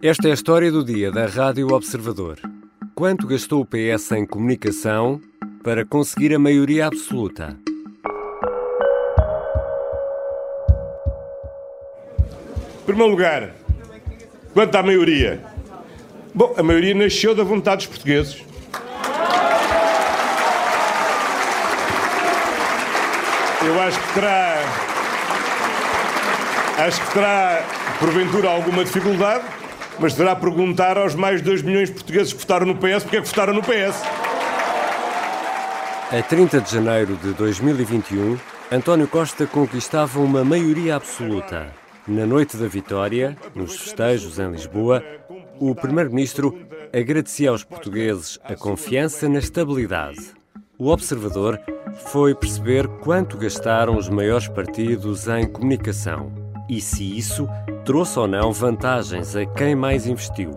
Esta é a história do dia da Rádio Observador. Quanto gastou o PS em comunicação para conseguir a maioria absoluta? Em primeiro lugar, quanto à maioria? Bom, a maioria nasceu da vontade dos portugueses. Eu acho que terá. Acho que terá, porventura, alguma dificuldade, mas deverá perguntar aos mais de 2 milhões de portugueses que votaram no PS porque é que votaram no PS. A 30 de janeiro de 2021, António Costa conquistava uma maioria absoluta. Na noite da vitória, nos festejos em Lisboa, o Primeiro-Ministro agradecia aos portugueses a confiança na estabilidade. O observador foi perceber quanto gastaram os maiores partidos em comunicação e se isso trouxe ou não vantagens a quem mais investiu.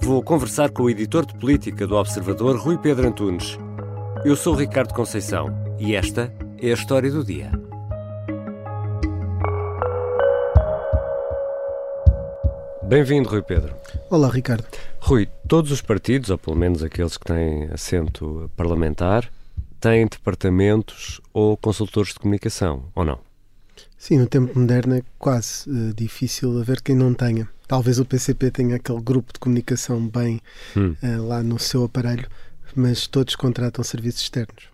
Vou conversar com o editor de política do Observador, Rui Pedro Antunes. Eu sou Ricardo Conceição e esta é a história do dia. Bem-vindo, Rui Pedro. Olá, Ricardo. Rui, todos os partidos, ou pelo menos aqueles que têm assento parlamentar, têm departamentos ou consultores de comunicação, ou não? Sim, no tempo moderno é quase uh, difícil haver quem não tenha. Talvez o PCP tenha aquele grupo de comunicação bem hum. uh, lá no seu aparelho, mas todos contratam serviços externos.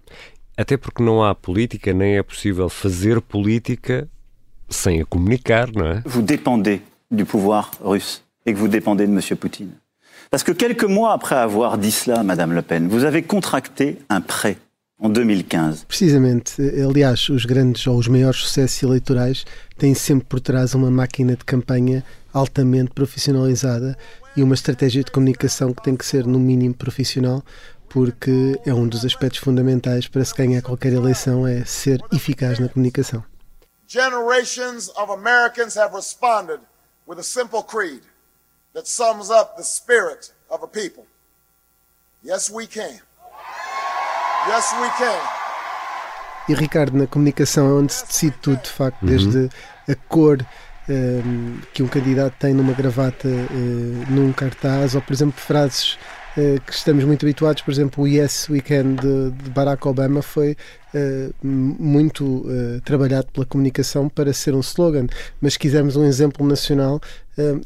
Até porque não há política, nem é possível fazer política sem a comunicar, não é? Vous dépendez du pouvoir russe et que vous dépendez de M. Poutine. Parce que quelques mois après avoir dit cela, Madame Le Pen, vous avez contracté un prêt en 2015. Precisamente, aliás, os grandes ou os maiores sucessos eleitorais têm sempre por trás uma máquina de campanha altamente profissionalizada e uma estratégia de comunicação que tem que ser, no mínimo, profissional, porque é um dos aspectos fundamentais para se ganhar qualquer eleição, é ser eficaz na comunicação. Generations of Americans have responded with a simple creed that sums up the spirit of a people. Yes, we can. Yes, we can. E Ricardo, na comunicação é onde se decide tudo, de facto, uhum. desde a cor um, ehm, que um candidato tem numa gravata uh, num cartaz, ou por exemplo, frases uh, que estamos muito habituados, por exemplo, o Yes We Can de, de Barack Obama foi uh, muito trabalhado pela comunicação para ser um slogan, mas se quisermos um exemplo nacional,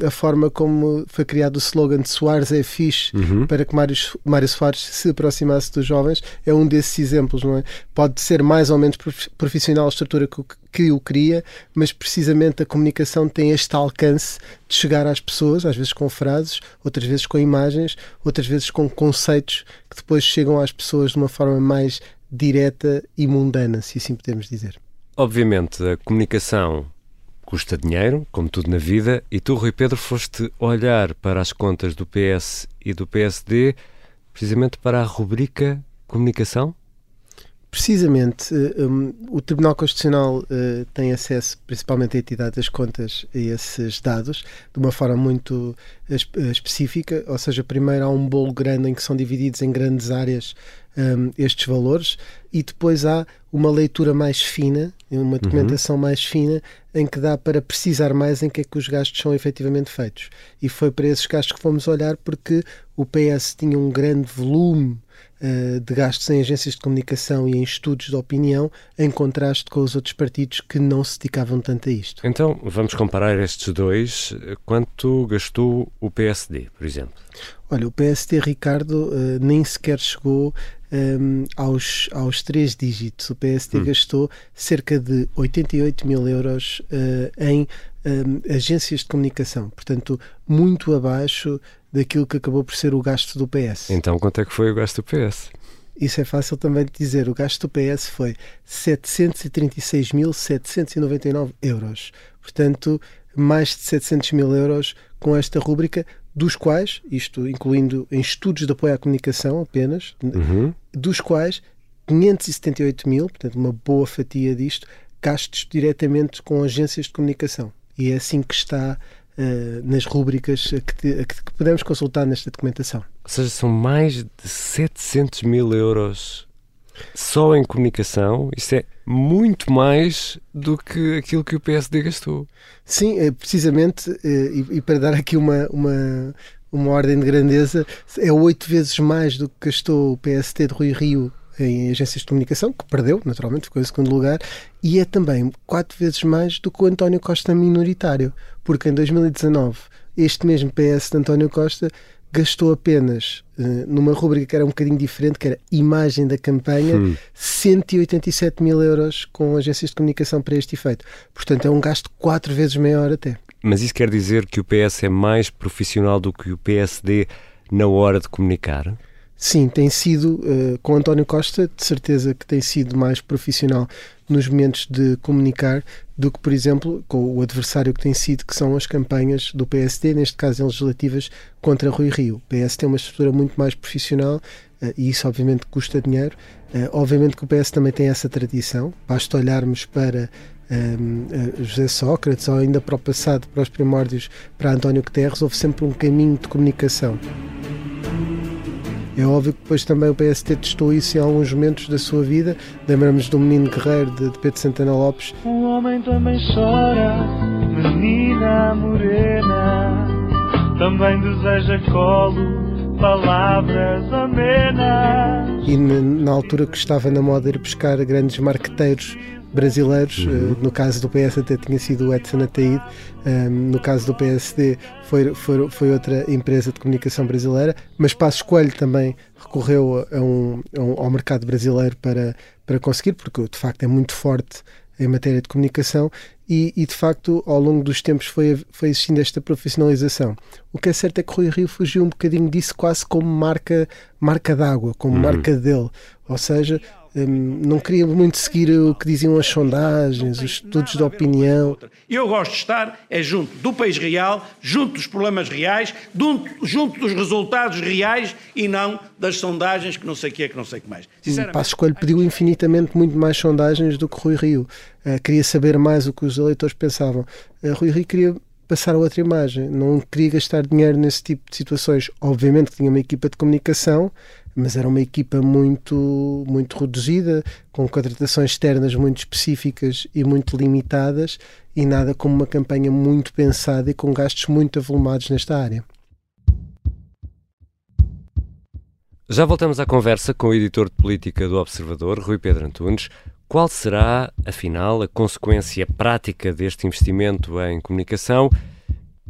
a forma como foi criado o slogan de Soares é fixe uhum. para que Mário, Mário Soares se aproximasse dos jovens é um desses exemplos, não é? Pode ser mais ou menos profissional a estrutura que, que o cria, mas precisamente a comunicação tem este alcance de chegar às pessoas, às vezes com frases, outras vezes com imagens, outras vezes com conceitos que depois chegam às pessoas de uma forma mais direta e mundana, se assim podemos dizer. Obviamente, a comunicação custa dinheiro, como tudo na vida, e tu, Rui Pedro, foste olhar para as contas do PS e do PSD precisamente para a rubrica comunicação? Precisamente, eh, um, o Tribunal Constitucional uh, tem acesso, principalmente à entidade das contas, a esses dados de uma forma muito uh, específica, ou seja, primeiro há um bolo grande em que são divididos em grandes áreas um, estes valores e depois há uma leitura mais fina, uma uhum. documentação uhum. mais fina em que dá para precisar mais em que é que os gastos são efetivamente feitos. E foi para esses gastos que fomos olhar porque o PS tinha um grande volume de gastos em agências de comunicação e em estudos de opinião, em contraste com os outros partidos que não se dedicavam tanto a isto. Então, vamos comparar estes dois. Quanto gastou o PSD, por exemplo? Olha, o PSD, Ricardo, uh, nem sequer chegou um, aos, aos três dígitos. O PSD hum. gastou cerca de 88 mil euros uh, em um, agências de comunicação, portanto, muito abaixo daquilo que acabou por ser o gasto do PS. Então, quanto é que foi o gasto do PS? Isso é fácil também de dizer. O gasto do PS foi 736.799 euros. Portanto, mais de 700 mil euros com esta rúbrica, dos quais, isto incluindo em estudos de apoio à comunicação apenas, uhum. dos quais 578 mil, portanto uma boa fatia disto, gastos diretamente com agências de comunicação. E é assim que está nas rúbricas que, que, podemos consultar nesta documentação. Ou seja, são mais de 700 mil euros só em comunicação, isso é muito mais do que aquilo que o PSD gastou. Sim, é, precisamente, eh, e, para dar aqui uma, uma, uma ordem de grandeza, é oito vezes mais do que gastou o PST de Rui Rio em agências de comunicação, que perdeu, naturalmente, ficou em segundo lugar, e é também quatro vezes mais do que o António Costa minoritário, porque em 2019 este mesmo PS de António Costa gastou apenas, uh, numa rubrica que era um bocadinho diferente, que era imagem da campanha, hum. 187 mil euros com agências de comunicação para este efeito. Portanto, é um gasto quatro vezes maior até. Mas isso quer dizer que o PS é mais profissional do que o PSD na hora de comunicar? Sim, tem sido, uh, com António Costa, de certeza que tem sido mais profissional nos momentos de comunicar do que, por exemplo, com o adversário que tem sido, que são as campanhas do PSD, neste caso em legislativas, contra Rui Rio. O PS tem uma estrutura muito mais profissional uh, e isso, obviamente, custa dinheiro. Uh, obviamente que o PS também tem essa tradição. Basta olharmos para um, José Sócrates ou ainda para o passado, para os primórdios, para António Guterres, houve sempre um caminho de comunicação. É óbvio que depois também o PST testou isso em alguns momentos da sua vida. Lembramos do Menino Guerreiro de, de Pedro Santana Lopes. Um homem também chora, menina morena, também deseja colo, palavras amenas. E na, na altura que estava na moda ir buscar grandes marqueteiros brasileiros. Uhum. Uh, no caso do PS até tinha sido o Edson Ataíde, um, no caso do PSD foi, foi, foi, outra empresa de comunicação brasileira, mas Passos Coelho também recorreu a um, a um, ao mercado brasileiro para, para conseguir, porque de facto é muito forte em matéria de comunicação e, e, de facto ao longo dos tempos foi, foi existindo esta profissionalização. O que é certo é que Rui Rio fugiu um bocadinho disso quase como marca, marca d'água, como uhum. marca dele, ou seja, não queria muito seguir o que diziam as sondagens, os estudos de opinião. Eu gosto de estar é junto do país real, junto dos problemas reais, junto dos resultados reais e não das sondagens que não sei o que é, que não sei o que mais. O Passo Escolho pediu infinitamente muito mais sondagens do que Rui Rio. Uh, queria saber mais o que os eleitores pensavam. Uh, Rui Rio queria passar a outra imagem, não queria gastar dinheiro nesse tipo de situações. Obviamente que tinha uma equipa de comunicação, mas era uma equipa muito, muito reduzida, com contratações externas muito específicas e muito limitadas, e nada como uma campanha muito pensada e com gastos muito avolumados nesta área. Já voltamos à conversa com o editor de política do Observador, Rui Pedro Antunes. Qual será, afinal, a consequência prática deste investimento em comunicação?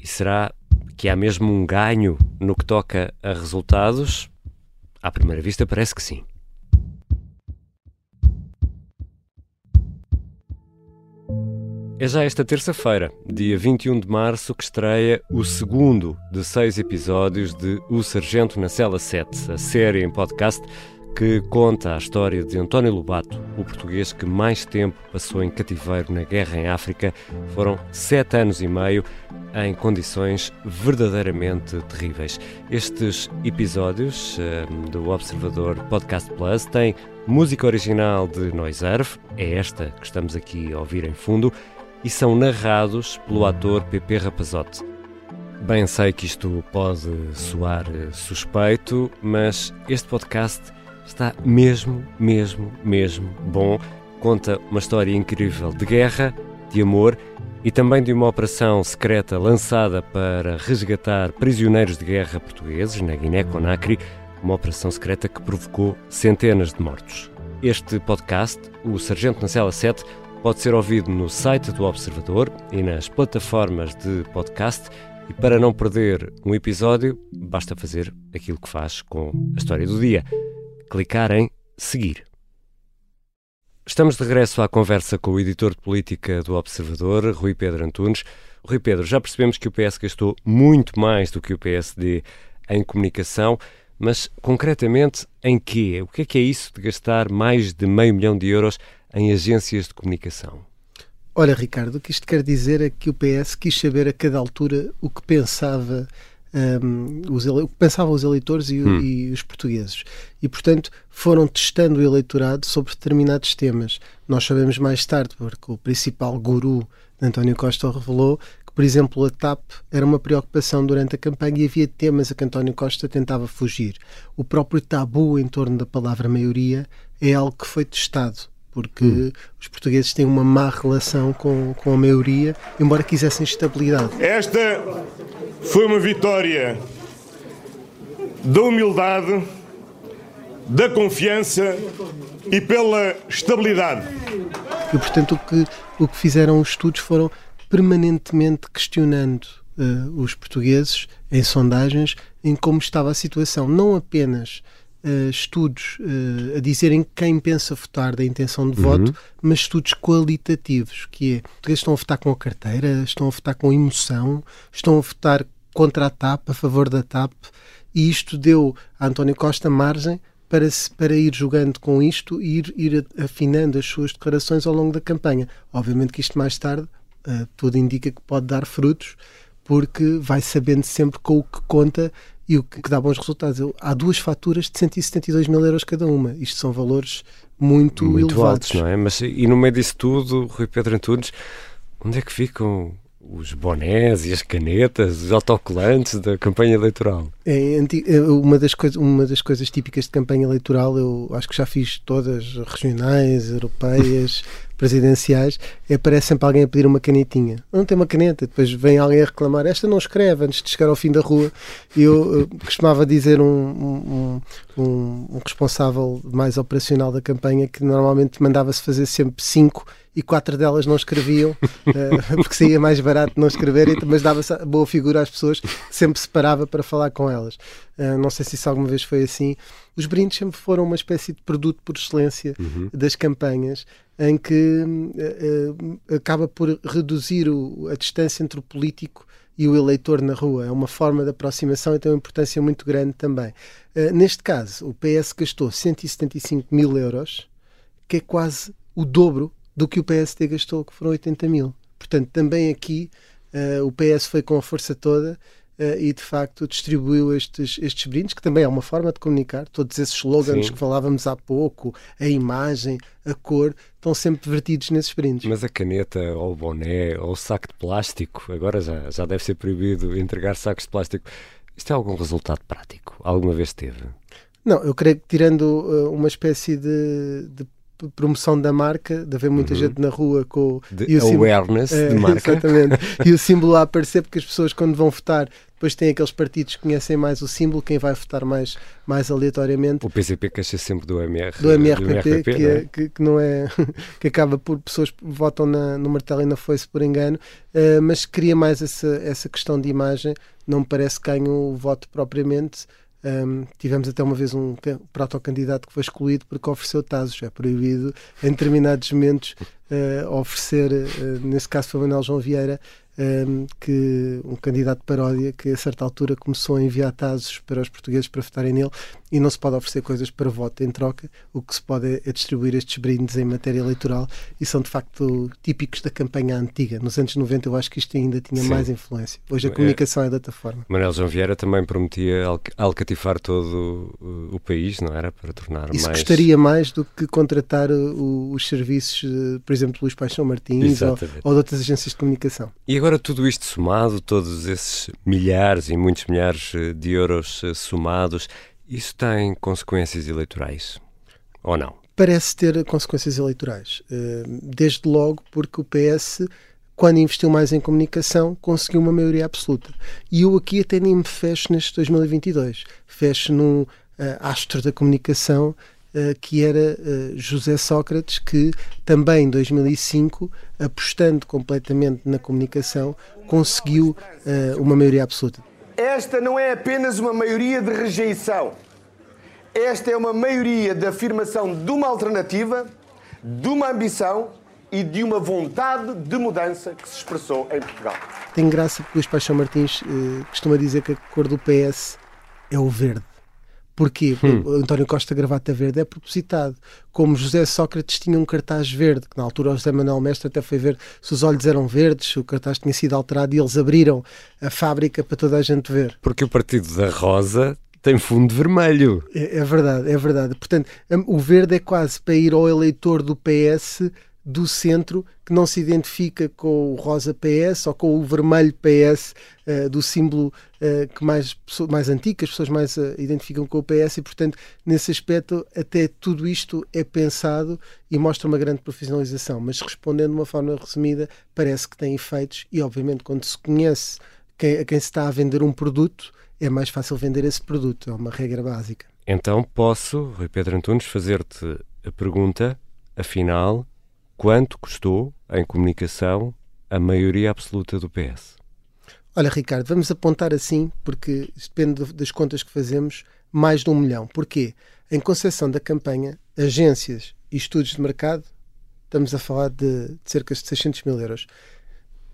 E será que há mesmo um ganho no que toca a resultados? À primeira vista, parece que sim. É já esta terça-feira, dia 21 de março, que estreia o segundo de seis episódios de O Sargento na Cela 7, a série em podcast que conta a história de António Lobato, o português que mais tempo passou em cativeiro na guerra em África. Foram sete anos e meio em condições verdadeiramente terríveis. Estes episódios um, do Observador Podcast Plus têm música original de Noiserve, é esta que estamos aqui a ouvir em fundo, e são narrados pelo ator Pepe Rapazote. Bem sei que isto pode soar eh, suspeito, mas este podcast está mesmo, mesmo, mesmo bom. Conta uma história incrível de guerra, de amor e também de uma operação secreta lançada para resgatar prisioneiros de guerra portugueses na Guiné-Conakry, uma operação secreta que provocou centenas de mortos. Este podcast, o Sargento na Cela 7, pode ser ouvido no site do Observador e nas plataformas de podcast. E para não perder um episódio, basta fazer aquilo que faz com a história do dia clicar em Seguir. Estamos de regresso à conversa com o editor de política do Observador, Rui Pedro Antunes. Rui Pedro, já percebemos que o PS gastou muito mais do que o PSD em comunicação, mas concretamente em quê? O que é que é isso de gastar mais de meio milhão de euros em agências de comunicação? Olha, Ricardo, o que isto quer dizer é que o PS quis saber a cada altura o que pensava um, os ele... pensavam os eleitores e, hum. e, os portugueses. E, portanto, foram testando o eleitorado sobre determinados temas. Nós sabemos mais tarde, porque o principal guru de António Costa revelou que, por exemplo, a TAP era uma preocupação durante a campanha e havia temas a que António Costa tentava fugir. O próprio tabu em torno da palavra maioria é algo que foi testado porque hum. os portugueses têm uma má relação com, com a maioria, embora quisessem estabilidade. Esta foi uma vitória da humildade, da confiança e pela estabilidade. E, portanto, o que, o que fizeram os estudos foram permanentemente questionando uh, os portugueses em sondagens em como estava a situação, não apenas uh, estudos uh, a dizerem quem pensa votar da intenção de voto, uhum. mas estudos qualitativos, que é, portugueses estão a votar com a carteira, estão a votar com emoção, estão a votar contra a TAP, a favor da TAP, e isto deu a António Costa margem para, se, para ir jogando com isto e ir, ir afinando as suas declarações ao longo da campanha. Obviamente que isto mais tarde, uh, tudo indica que pode dar frutos, porque vai sabendo sempre com o que conta e o que, dá bons resultados. há duas faturas de 172 mil euros cada uma. Isto são valores muito, muito elevados. altos, não é? Mas e no meio disso tudo, Rui Pedro Antunes, onde é que ficam os bonés e as canetas, os autocolantes da campanha eleitoral? É, é, uma, das coisas, uma das coisas típicas de campanha eleitoral, eu acho que já fiz todas, regionais, europeias, presidenciais, é parece sempre alguém a pedir uma canetinha. Não tem uma caneta, depois vem alguém a reclamar, esta não escreve antes de chegar ao fim da rua. E eu, eu costumava dizer um, um, um, um responsável mais operacional da campanha que normalmente mandava-se fazer sempre cinco e quatro delas não escreviam, uh, porque saía mais barato não escrever, mas dava boa figura às pessoas, sempre se parava para falar com elas. Uh, não sei se isso alguma vez foi assim. Os brindes sempre foram uma espécie de produto por excelência uhum. das campanhas, em que uh, acaba por reduzir o, a distância entre o político e o eleitor na rua. É uma forma de aproximação e tem uma importância muito grande também. Uh, neste caso, o PS gastou 175 mil euros, que é quase o dobro do que o PSD gastou, que foram 80 mil. Portanto, também aqui uh, o PS foi com a força toda uh, e de facto distribuiu estes, estes brindes, que também é uma forma de comunicar. Todos esses slogans Sim. que falávamos há pouco, a imagem, a cor, estão sempre vertidos nesses brindes. Mas a caneta, ou o boné, ou o saco de plástico, agora já, já deve ser proibido entregar sacos de plástico. Isto tem algum resultado prático? Alguma vez teve? Não, eu creio que tirando uh, uma espécie de, de promoção da marca, de haver muita uhum. gente na rua com de e o awareness símbolo, de é, marca. Exatamente. e o símbolo a aparecer, porque as pessoas quando vão votar depois tem aqueles partidos que conhecem mais o símbolo, quem vai votar mais, mais aleatoriamente. O PCP queixa sempre do MR. Do MRPP, que, não é? que, que, não é que acaba por pessoas que votam na, no martelo e na foice por engano, uh, mas cria mais essa, essa questão de imagem. Não me parece que ganhe o voto propriamente. Um, tivemos até uma vez um protocandidato que foi excluído porque ofereceu tazos. É proibido em determinados momentos uh, oferecer, uh, nesse caso foi Manuel João Vieira, um, que um candidato de paródia que a certa altura começou a enviar tazos para os portugueses para votarem nele e não se pode oferecer coisas para voto em troca. O que se pode é distribuir estes brindes em matéria eleitoral e são de facto típicos da campanha antiga. Nos anos 90 eu acho que isto ainda tinha Sim. mais influência. Hoje a comunicação é, é de outra forma. Manuel João Vieira também prometia alcatifar todo o, país, não era? Para tornar Isso mais... gostaria mais do que contratar os serviços, por exemplo, Luís Paixão Martins ou, ou, de outras agências de comunicação. E agora Agora, tudo isto somado, todos esses milhares e muitos milhares eh, de euros eh, somados, isso tem consequências eleitorais? Ou não? Parece ter consequências eleitorais. Eh, desde logo porque o PS quando investiu mais em comunicação, conseguiu uma maioria absoluta. E eu aqui até nem me fecho neste 2022. Fecho num astro da comunicação que era uh, José Sócrates, que também em 2005, apostando completamente na comunicação, conseguiu uh, uma maioria absoluta. Esta não é apenas uma maioria de rejeição. Esta é uma maioria de afirmação de uma alternativa, de uma ambição e de uma vontade de mudança que se expressou em Portugal. Tem graça porque o Luís Paixão Martins eh, costuma dizer que a cor do PS é o verde. Porquê? Hum. O António Costa Gravata Verde é propositado. Como José Sócrates tinha um cartaz verde, que na altura o José Manuel Mestre até foi ver se os olhos eram verdes, o cartaz tinha sido alterado e eles abriram a fábrica para toda a gente ver. Porque o Partido da Rosa tem fundo vermelho. É, é verdade, é verdade. Portanto, o verde é quase para ir ao eleitor do PS do centro que não se identifica com o rosa PS ou com o vermelho PS uh, do símbolo uh, que mais, mais antigo, as pessoas mais uh, identificam com o PS e, portanto, nesse aspecto, até tudo isto é pensado e mostra uma grande profissionalização. Mas respondendo de uma forma resumida, parece que tem efeitos e, obviamente, quando se conhece quem, a quem se está a vender um produto, é mais fácil vender esse produto. É uma regra básica. Então posso, Rui Pedro Antunes, fazer-te a pergunta, afinal, quanto custou em comunicação a maioria absoluta do PS? Olha, Ricardo, vamos apontar assim, porque depende das contas que fazemos, mais de um milhão. Porquê? Em concessão da campanha, agências e estudos de mercado, estamos a falar de, cerca de 600 mil euros.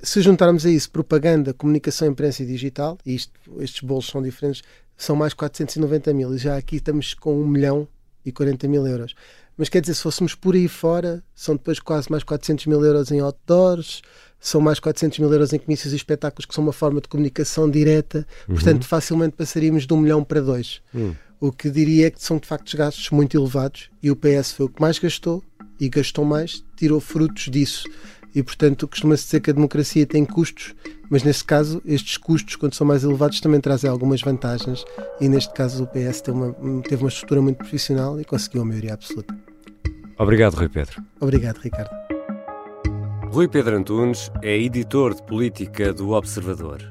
Se juntarmos a isso propaganda, comunicação, imprensa e digital, e isto, estes bolos são diferentes, são mais 490 mil. E já aqui estamos com 1 milhão e 40 mil euros. Mas quer dizer, se fôssemos por aí fora, são depois quase mais 400 mil euros em outdoors, são mais 400 mil euros em comícios e espetáculos, que são uma forma de comunicação direta. Uhum. Portanto, facilmente passaríamos de um milhão para dois. Uhum. O que diria é que são de facto gastos muito elevados e o PS foi o que mais gastou e gastou mais, tirou frutos disso e, portanto, costuma-se dizer que a democracia tem custos, mas neste caso, estes custos, quando são mais elevados, também trazem algumas vantagens e, neste caso, o PS teve uma, teve uma estrutura muito profissional e conseguiu a maioria absoluta. Obrigado, Rui Pedro. Obrigado, Ricardo. Rui Pedro Antunes é editor de política do Observador.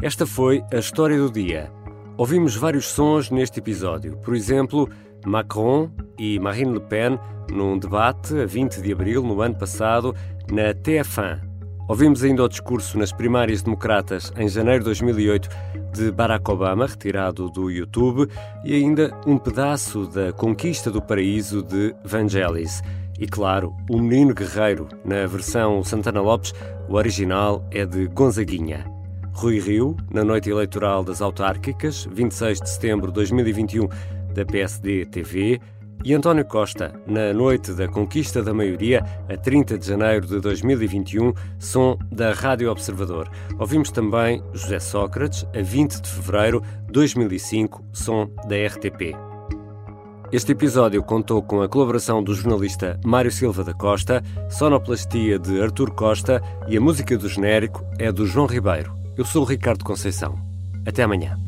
Esta foi a história do dia. Ouvimos vários sons neste episódio. Por exemplo, Macron e Marine Le Pen num debate a 20 de abril no ano passado na TF1. Ouvimos ainda o discurso nas primárias democratas em janeiro de 2008 de Barack Obama, retirado do YouTube, e ainda um pedaço da Conquista do Paraíso de Vangelis. E claro, o Menino Guerreiro, na versão Santana Lopes, o original é de Gonzaguinha. Rui Rio, na noite eleitoral das autárquicas, 26 de setembro de 2021, da PSD TV, e António Costa, na noite da conquista da maioria, a 30 de janeiro de 2021, som da Rádio Observador. Ouvimos também José Sócrates, a 20 de fevereiro de 2005, som da RTP. Este episódio contou com a colaboração do jornalista Mário Silva da Costa, sonoplastia de Artur Costa e a música do genérico é do João Ribeiro. Eu sou o Ricardo Conceição. Até amanhã.